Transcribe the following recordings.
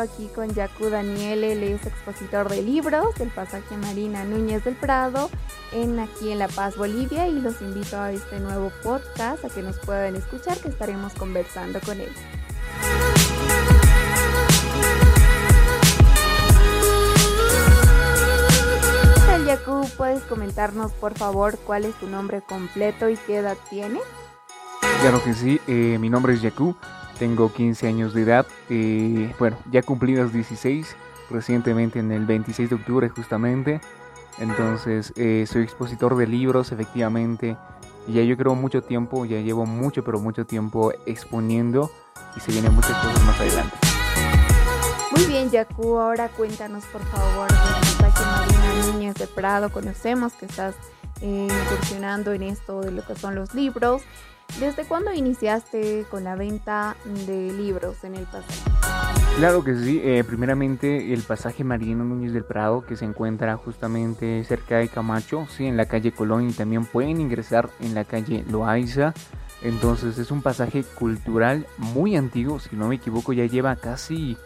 aquí con Yacu Daniel, él es expositor de libros del pasaje Marina Núñez del Prado, en aquí en La Paz, Bolivia, y los invito a este nuevo podcast, a que nos puedan escuchar, que estaremos conversando con él. Yacu, ¿puedes comentarnos por favor cuál es tu nombre completo y qué edad tienes? Claro que sí, eh, mi nombre es Yacu, tengo 15 años de edad, eh, bueno, ya cumplí los 16 recientemente en el 26 de octubre justamente, entonces eh, soy expositor de libros efectivamente, y ya yo creo mucho tiempo, ya llevo mucho pero mucho tiempo exponiendo y se vienen muchas cosas más adelante. Muy bien, Yacu, ahora cuéntanos por favor de Marina Núñez de Prado, conocemos que estás incursionando en esto de lo que son los libros ¿Desde cuándo iniciaste con la venta de libros en el pasaje? Claro que sí, eh, primeramente el pasaje Marino Núñez del Prado que se encuentra justamente cerca de Camacho, sí, en la calle Colón y también pueden ingresar en la calle Loaiza. Entonces es un pasaje cultural muy antiguo, si no me equivoco ya lleva casi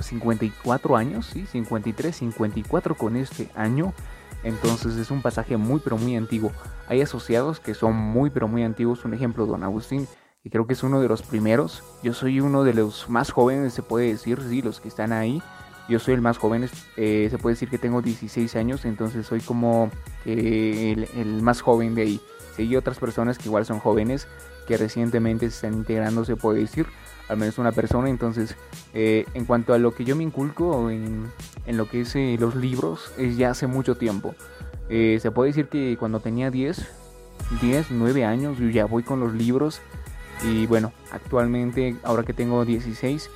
54 mm, años, sí, 53, 54 con este año. Entonces es un pasaje muy pero muy antiguo. Hay asociados que son muy pero muy antiguos. Un ejemplo, Don Agustín, que creo que es uno de los primeros. Yo soy uno de los más jóvenes, se puede decir, sí, los que están ahí. Yo soy el más joven, eh, se puede decir que tengo 16 años, entonces soy como el, el, más joven de ahí. Seguí otras personas que igual son jóvenes, que recientemente se están integrando, se puede decir al menos una persona. Entonces, eh, en cuanto a lo que yo me inculco en, lo que es eh, los libros, es ya hace mucho tiempo. Eh, se puede decir que cuando tenía 10, 10, 9 años, yo ya voy con los libros. Y bueno, actualmente, ahora que tengo 16,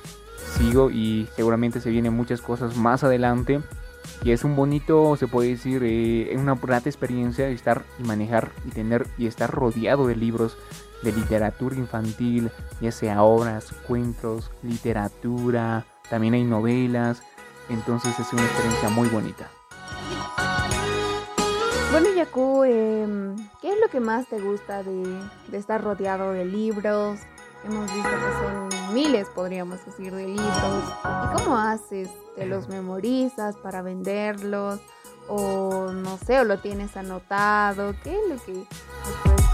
sigo y seguramente se vienen muchas cosas más adelante. Y es un bonito, se puede decir, una grata experiencia estar y manejar y tener y estar rodeado de libros de literatura infantil, ya sea obras, cuentos, literatura, también hay novelas, entonces es una experiencia muy bonita. Bueno, Yaku, em, ¿qué es lo que más te gusta de, estar rodeado de libros? Hemos visto que son miles, podríamos decir, de libros. ¿Y cómo haces? ¿Te los memorizas para venderlos? ¿O no sé, o lo tienes anotado? ¿Qué es lo que?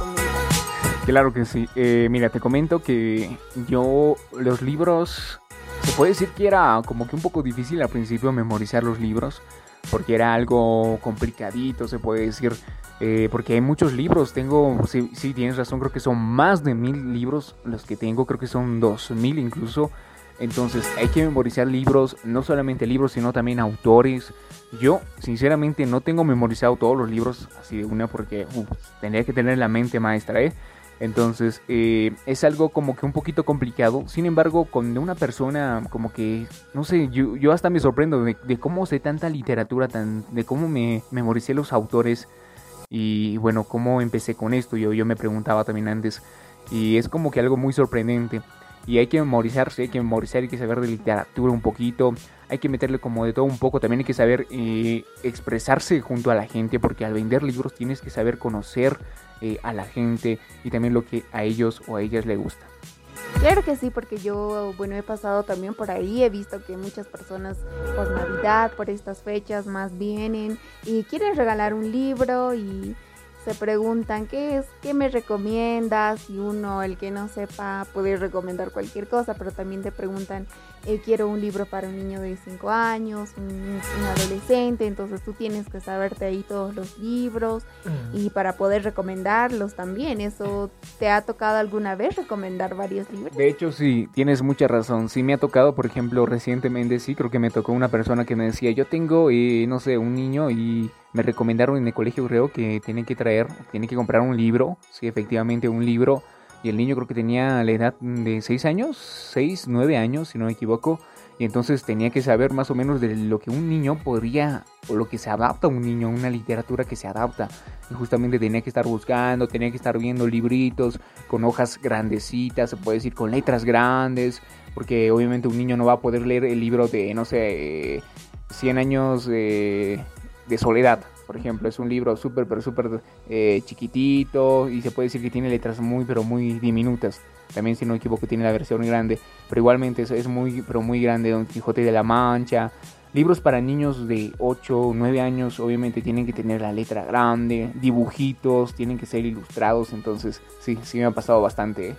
Claro que sí. Eh, mira, te comento que yo los libros, se puede decir que era como que un poco difícil al principio memorizar los libros, porque era algo complicadito, se puede decir, eh, porque hay muchos libros. Tengo, sí, sí, tienes razón, creo que son más de mil libros los que tengo, creo que son dos mil incluso. Entonces hay que memorizar libros, no solamente libros, sino también autores. Yo, sinceramente, no tengo memorizado todos los libros así de una porque tendría que tener la mente maestra, ¿eh? Entonces eh, es algo como que un poquito complicado. Sin embargo, con una persona como que, no sé, yo, hasta me sorprendo de, cómo sé tanta literatura, tan, de cómo me memoricé los autores y bueno, cómo empecé con esto. Yo, yo me preguntaba también antes y es como que algo muy sorprendente. Y hay que memorizarse, hay que memorizar, hay que saber de literatura un poquito, hay que meterle como de todo un poco, también hay que saber eh, expresarse junto a la gente, porque al vender libros tienes que saber conocer eh, a la gente y también lo que a ellos o a ellas les gusta. Claro que sí, porque yo, bueno, he pasado también por ahí, he visto que muchas personas por Navidad, por estas fechas más vienen y quieren regalar un libro y se preguntan qué es, qué me recomiendas y uno, el que no sepa, puede recomendar cualquier cosa, pero también te preguntan, eh, quiero un libro para un niño de 5 años, un, adolescente, entonces tú tienes que saberte ahí todos los libros mm. y para poder recomendarlos también. ¿Eso te ha tocado alguna vez recomendar varios libros? De hecho, sí, tienes mucha razón. Sí me ha tocado, por ejemplo, recientemente, sí, creo que me tocó una persona que me decía, yo tengo, eh, no sé, un niño y me recomendaron en el colegio creo que tiene que traer, tiene que comprar un libro, sí, efectivamente un libro, y el niño creo que tenía la edad de 6 años, 6, 9 años, si no me equivoco, y entonces tenía que saber más o menos de lo que un niño podría, o lo que se adapta a un niño, una literatura que se adapta, y justamente tenía que estar buscando, tenía que estar viendo libritos con hojas grandecitas, se puede decir con letras grandes, porque obviamente un niño no va a poder leer el libro de, no sé, 100 años... de de soledad, por ejemplo. Es un libro súper, pero súper eh, chiquitito y se puede decir que tiene letras muy, pero muy diminutas. también si no me equivoco tiene la versión grande, pero igualmente es, muy, pero muy grande, Don Quijote de la Mancha, Libros para niños de 8 o 9 años obviamente tienen que tener la letra grande, dibujitos, tienen que ser ilustrados, entonces sí, sí me ha pasado bastante. ¿eh?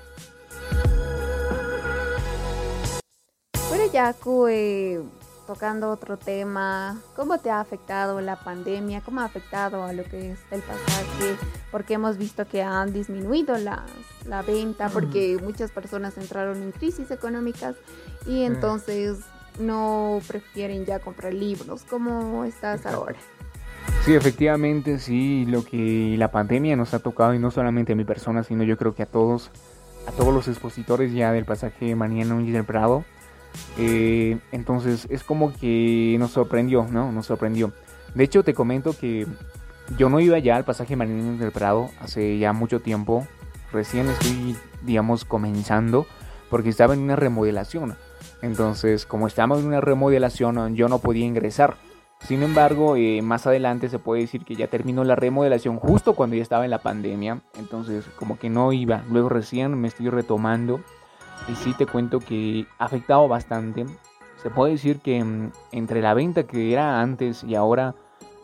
Bueno, eh, tocando otro tema, ¿cómo te ha afectado la pandemia? ¿Cómo ha afectado a lo que es el pasaje? Porque hemos visto que han disminuido la, la venta, porque muchas personas entraron en crisis económicas y entonces no prefieren ya comprar libros. ¿Cómo estás ahora? Sí, efectivamente, sí, lo que la pandemia nos ha tocado y no solamente a mi persona, sino yo creo que a todos, a todos los expositores ya del pasaje María Núñez del Prado. Eh, entonces es como que nos sorprendió, ¿no? Nos sorprendió. De hecho, te comento que yo no iba ya al pasaje Núñez del Prado hace ya mucho tiempo. Recién estoy, digamos, comenzando porque estaba en una remodelación. Entonces, como estamos en una remodelación, yo no podía ingresar. Sin embargo, eh, más adelante se puede decir que ya terminó la remodelación justo cuando ya estaba en la pandemia. Entonces, como que no iba. Luego recién me estoy retomando. Y sí te cuento que ha afectado bastante. Se puede decir que mm, entre la venta que era antes y ahora,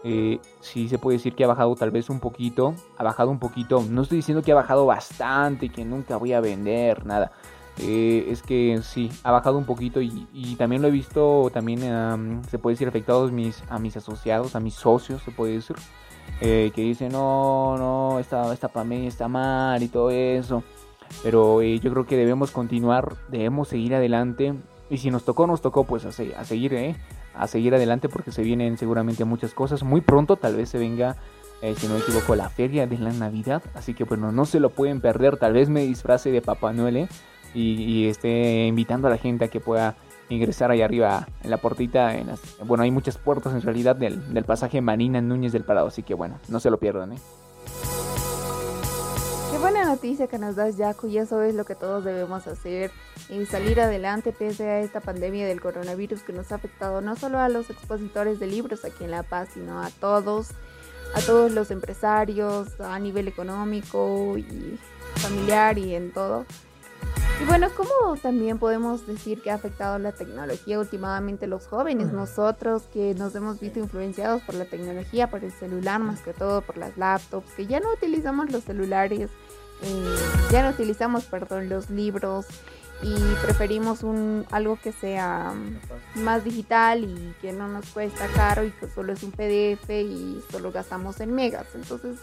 eh, sí se puede decir que ha bajado tal vez un poquito. Ha bajado un poquito. No estoy diciendo que ha bajado bastante, que nunca voy a vender, nada. Eh, es que sí, ha bajado un poquito y, también lo he visto, también se puede decir afectados mis, a mis asociados, a mis socios, se puede decir, eh, que dicen, no, no, esta, esta pandemia está mal y todo eso. Pero eh, yo creo que debemos continuar, debemos seguir adelante. Y si nos tocó, nos tocó pues a, a seguir, ¿eh? a seguir adelante porque se vienen seguramente muchas cosas. Muy pronto tal vez se venga si no me equivoco, la feria de la Navidad. Así que bueno, no se lo pueden perder. Tal vez me disfrace de Papá Noel, ¿eh? y, esté invitando a la gente a que pueda ingresar ahí arriba en la portita. En bueno, hay muchas puertas en realidad del, pasaje Marina Núñez del Parado, así que bueno, no se lo pierdan. ¿eh? Buena noticia que nos das, Jaco, y eso es lo que todos debemos hacer, y salir adelante pese a esta pandemia del coronavirus que nos ha afectado no solo a los expositores de libros aquí en La Paz, sino a todos, a todos los empresarios a nivel económico y familiar y en todo. Y bueno, ¿cómo también podemos decir que ha afectado la tecnología últimamente los jóvenes? Nosotros que nos hemos visto influenciados por la tecnología, por el celular más que todo, por las laptops, que ya no utilizamos los celulares, eh, ya no utilizamos, perdón, los libros y preferimos un algo que sea más digital y que no nos cuesta caro y que solo es un PDF y solo gastamos en megas. Entonces,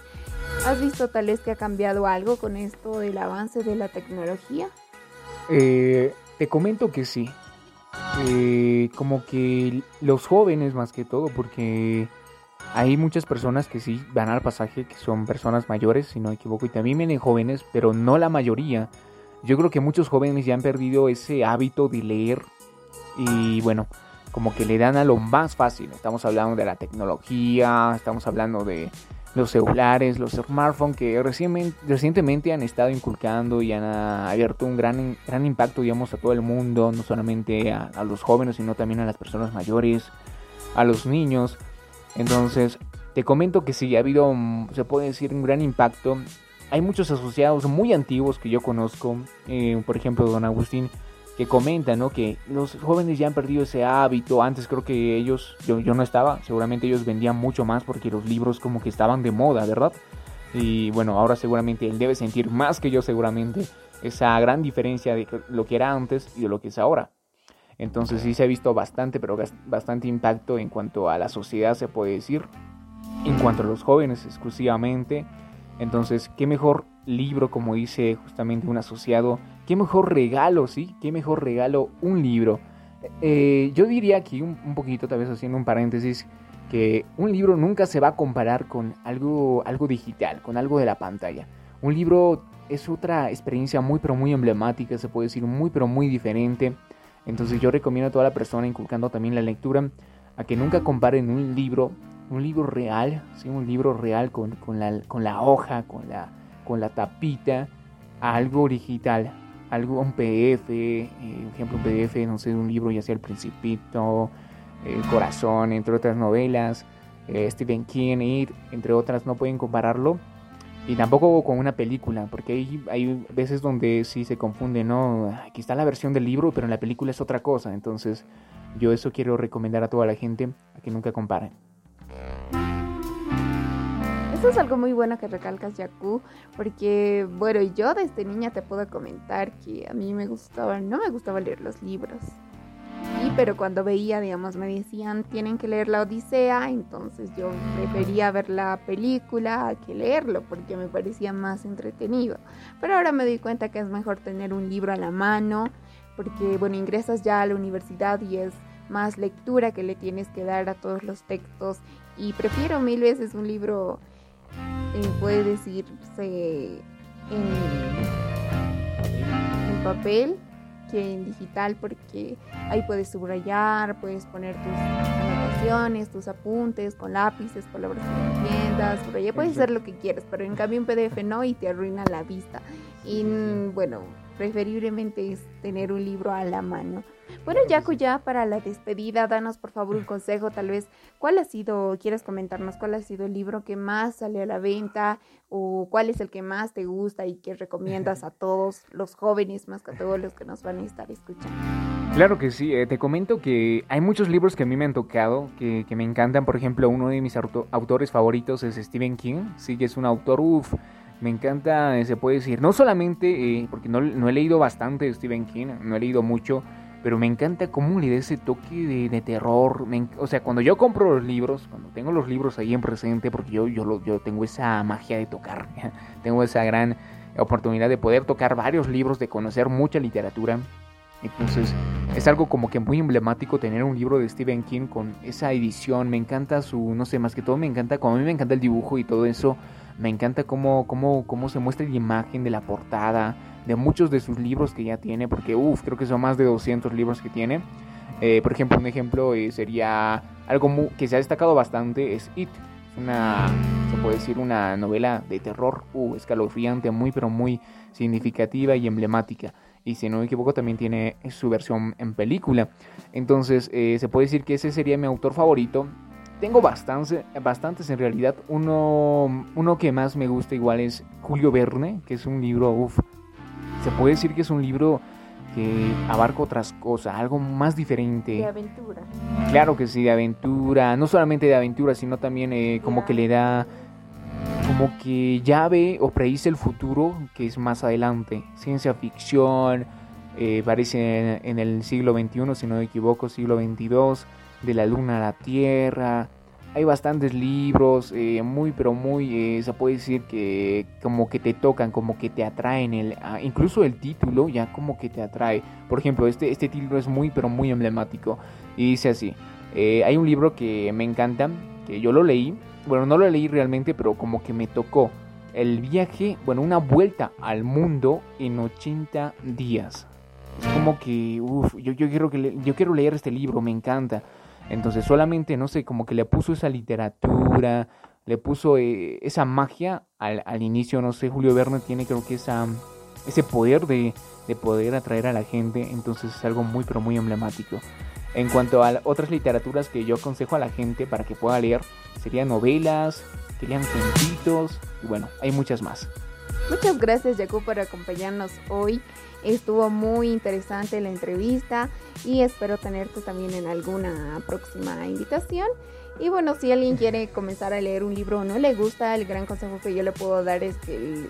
¿has visto tal vez que ha cambiado algo con esto del avance de la tecnología? Eh, te comento que sí. Eh, como que los jóvenes más que todo, porque hay muchas personas que sí van al pasaje, que son personas mayores, si no me equivoco, y también vienen jóvenes, pero no la mayoría. Yo creo que muchos jóvenes ya han perdido ese hábito de leer y bueno, como que le dan a lo más fácil. Estamos hablando de la tecnología, estamos hablando de los celulares, los smartphones que recientemente han estado inculcando y han abierto un gran, gran impacto, digamos, a todo el mundo, no solamente a, los jóvenes, sino también a las personas mayores, a los niños. Entonces, te comento que sí, ha habido, se puede decir, un gran impacto. Hay muchos asociados muy antiguos que yo conozco, eh, por ejemplo, don Agustín, que comenta, ¿no? Que los jóvenes ya han perdido ese hábito. Antes creo que ellos, yo, yo no estaba, seguramente ellos vendían mucho más porque los libros como que estaban de moda, ¿verdad? Y bueno, ahora seguramente él debe sentir más que yo seguramente esa gran diferencia de lo que era antes y de lo que es ahora. Entonces sí se ha visto bastante, pero bastante impacto en cuanto a la sociedad, se puede decir. En cuanto a los jóvenes exclusivamente. Entonces, ¿qué mejor libro, como dice justamente un asociado? ¿Qué mejor regalo, sí? ¿Qué mejor regalo un libro? Eh, yo diría aquí un, poquito, tal vez haciendo un paréntesis, que un libro nunca se va a comparar con algo, algo digital, con algo de la pantalla. Un libro es otra experiencia muy pero muy emblemática, se puede decir muy pero muy diferente. Entonces yo recomiendo a toda la persona, inculcando también la lectura, a que nunca comparen un libro un libro real, ¿sí? un libro real con, con, la, con la hoja, con la, con la tapita, a algo digital, algo, un PDF, eh, ejemplo, un PDF, no sé, un libro ya sea El Principito, El Corazón, entre otras novelas, eh, Stephen King, entre otras, no pueden compararlo. Y tampoco con una película, porque hay, hay veces donde sí se confunde, ¿no? Aquí está la versión del libro, pero en la película es otra cosa. Entonces, yo eso quiero recomendar a toda la gente, a que nunca comparen. Es algo muy bueno que recalcas, Yaku, porque, bueno, yo desde niña te puedo comentar que a mí me gustaba, no me gustaba leer los libros pero cuando veía, digamos, me decían, tienen que leer la Odisea, entonces yo prefería ver la película que leerlo, porque me parecía más entretenido. Pero ahora me doy cuenta que es mejor tener un libro a la mano, porque, bueno, ingresas ya a la universidad y es más lectura que le tienes que dar a todos los textos, y prefiero mil veces un libro, eh, puede decirse, en, en papel en digital porque ahí puedes subrayar, puedes poner tus anotaciones, tus apuntes con lápices, palabras que entiendas, por ahí puedes hacer lo que quieras, pero en cambio en PDF no y te arruina la vista. Y bueno, preferiblemente es tener un libro a la mano. Bueno, Yaku, ya para la despedida, danos por favor un consejo, tal vez, ¿cuál ha sido, quieres comentarnos, cuál ha sido el libro que más sale a la venta o cuál es el que más te gusta y que recomiendas a todos los jóvenes, más que a todos los que nos van a estar escuchando? Claro que sí, eh, te comento que hay muchos libros que a mí me han tocado, que, me encantan, por ejemplo, uno de mis autores favoritos es Stephen King, sí que es un autor, uff, me encanta, se puede decir, no solamente, eh, porque no, no he leído bastante de Stephen King, no he leído mucho, pero me encanta cómo le da ese toque de, terror. o sea, cuando yo compro los libros, cuando tengo los libros ahí en presente, porque yo, yo, yo tengo esa magia de tocar, tengo esa gran oportunidad de poder tocar varios libros, de conocer mucha literatura. Entonces es algo como que muy emblemático tener un libro de Stephen King con esa edición. Me encanta su, no sé, más que todo me encanta, como a mí me encanta el dibujo y todo eso, me encanta cómo, cómo, cómo se muestra la imagen de la portada, de muchos de sus libros que ya tiene, porque uff, creo que son más de 200 libros que tiene. Eh, por ejemplo, un ejemplo eh, sería algo que se ha destacado bastante, es It. Una, se puede decir, una novela de terror, uh, escalofriante, muy pero muy significativa y emblemática. Y si no me equivoco, también tiene su versión en película. Entonces, eh, se puede decir que ese sería mi autor favorito. Tengo bastantes, bastantes en realidad. Uno, uno que más me gusta igual es Julio Verne, que es un libro, uff, se puede decir que es un libro que abarca otras cosas, algo más diferente. De aventura. Claro que sí, de aventura. No solamente de aventura, sino también eh, como que le da. Como que ya ve o predice el futuro que es más adelante. Ciencia ficción, eh, parece en, en, el siglo XXI, si no me equivoco, siglo XXII, de la luna a la tierra, hay bastantes libros, eh, muy pero muy, eh, se puede decir que como que te tocan, como que te atraen, el, ah, incluso el título ya como que te atrae. Por ejemplo, este, este título es muy pero muy emblemático y dice así, eh, hay un libro que me encanta, que yo lo leí, bueno no lo leí realmente, pero como que me tocó. El viaje, bueno, una vuelta al mundo en 80 días. Como que, uff, yo, yo, quiero que yo quiero leer este libro, me encanta. Entonces solamente, no sé, como que le puso esa literatura, le puso eh, esa magia al, al, inicio, no sé, Julio Verne tiene creo que esa, ese poder de, de, poder atraer a la gente, entonces es algo muy, pero muy emblemático. En cuanto a otras literaturas que yo aconsejo a la gente para que pueda leer, serían novelas, lean cuentitos, y bueno, hay muchas más. Muchas gracias Jacob por acompañarnos hoy. Estuvo muy interesante la entrevista y espero tenerte también en alguna próxima invitación. Y bueno, si alguien quiere comenzar a leer un libro o no le gusta, el gran consejo que yo le puedo dar es que,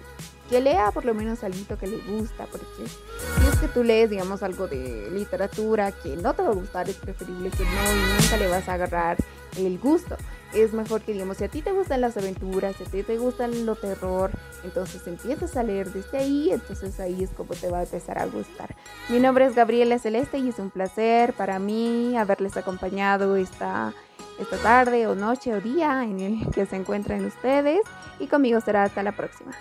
que lea por lo menos algo que le gusta, porque si es que tú lees, digamos, algo de literatura que no te va a gustar, es preferible que no y nunca le vas a agarrar el gusto es mejor que digamos, si a ti te gustan las aventuras, si a ti te gustan lo terror, entonces empiezas a leer desde ahí, entonces ahí es como te va a empezar a gustar. Mi nombre es Gabriela Celeste y es un placer para mí haberles acompañado esta, esta tarde o noche o día en el que se encuentran ustedes y conmigo será hasta la próxima.